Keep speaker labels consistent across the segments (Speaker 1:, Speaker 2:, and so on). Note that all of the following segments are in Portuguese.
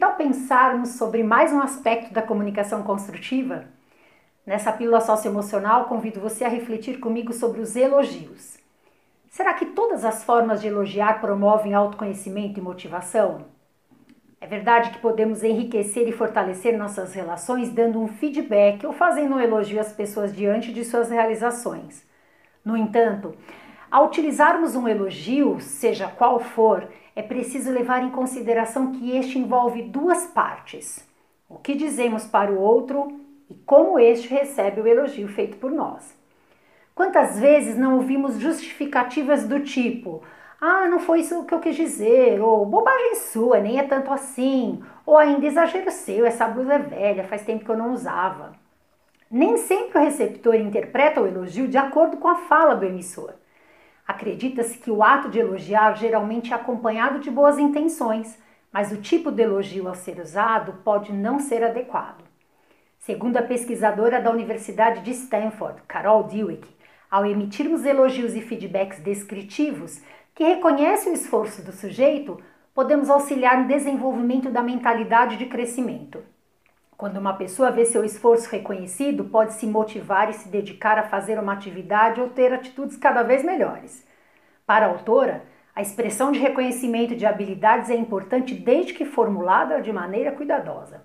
Speaker 1: tal pensarmos sobre mais um aspecto da comunicação construtiva? Nessa pílula socioemocional, convido você a refletir comigo sobre os elogios. Será que todas as formas de elogiar promovem autoconhecimento e motivação? É verdade que podemos enriquecer e fortalecer nossas relações dando um feedback ou fazendo um elogio às pessoas diante de suas realizações. No entanto, ao utilizarmos um elogio, seja qual for, é preciso levar em consideração que este envolve duas partes: o que dizemos para o outro e como este recebe o elogio feito por nós. Quantas vezes não ouvimos justificativas do tipo: ah, não foi isso que eu quis dizer, ou bobagem sua, nem é tanto assim, ou ainda exagero seu, essa blusa é velha, faz tempo que eu não usava. Nem sempre o receptor interpreta o elogio de acordo com a fala do emissor. Acredita-se que o ato de elogiar geralmente é acompanhado de boas intenções, mas o tipo de elogio a ser usado pode não ser adequado. Segundo a pesquisadora da Universidade de Stanford, Carol Dweck, ao emitirmos elogios e feedbacks descritivos que reconhecem o esforço do sujeito, podemos auxiliar no desenvolvimento da mentalidade de crescimento. Quando uma pessoa vê seu esforço reconhecido, pode se motivar e se dedicar a fazer uma atividade ou ter atitudes cada vez melhores. Para a autora, a expressão de reconhecimento de habilidades é importante desde que formulada de maneira cuidadosa.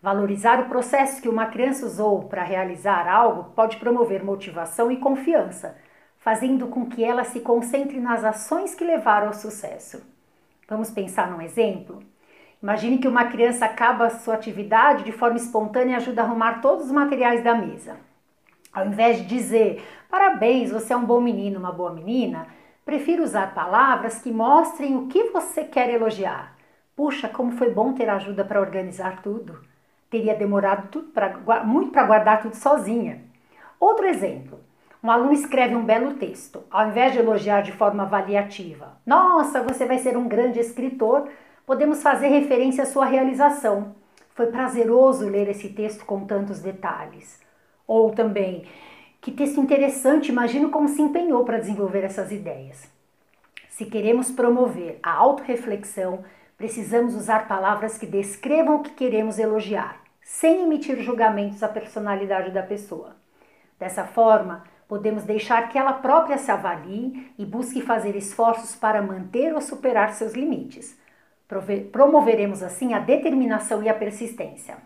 Speaker 1: Valorizar o processo que uma criança usou para realizar algo pode promover motivação e confiança, fazendo com que ela se concentre nas ações que levaram ao sucesso. Vamos pensar num exemplo? Imagine que uma criança acaba sua atividade de forma espontânea e ajuda a arrumar todos os materiais da mesa. Ao invés de dizer parabéns, você é um bom menino, uma boa menina, prefiro usar palavras que mostrem o que você quer elogiar. Puxa, como foi bom ter ajuda para organizar tudo. Teria demorado tudo pra, muito para guardar tudo sozinha. Outro exemplo. Um aluno escreve um belo texto. Ao invés de elogiar de forma avaliativa, nossa, você vai ser um grande escritor, podemos fazer referência à sua realização. Foi prazeroso ler esse texto com tantos detalhes. Ou também, que texto interessante, imagino como se empenhou para desenvolver essas ideias. Se queremos promover a autorreflexão, precisamos usar palavras que descrevam o que queremos elogiar, sem emitir julgamentos à personalidade da pessoa. Dessa forma, podemos deixar que ela própria se avalie e busque fazer esforços para manter ou superar seus limites Promoveremos assim a determinação e a persistência.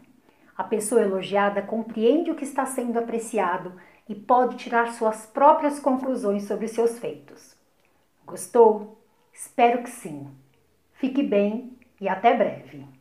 Speaker 1: A pessoa elogiada compreende o que está sendo apreciado e pode tirar suas próprias conclusões sobre seus feitos. Gostou? Espero que sim. Fique bem e até breve.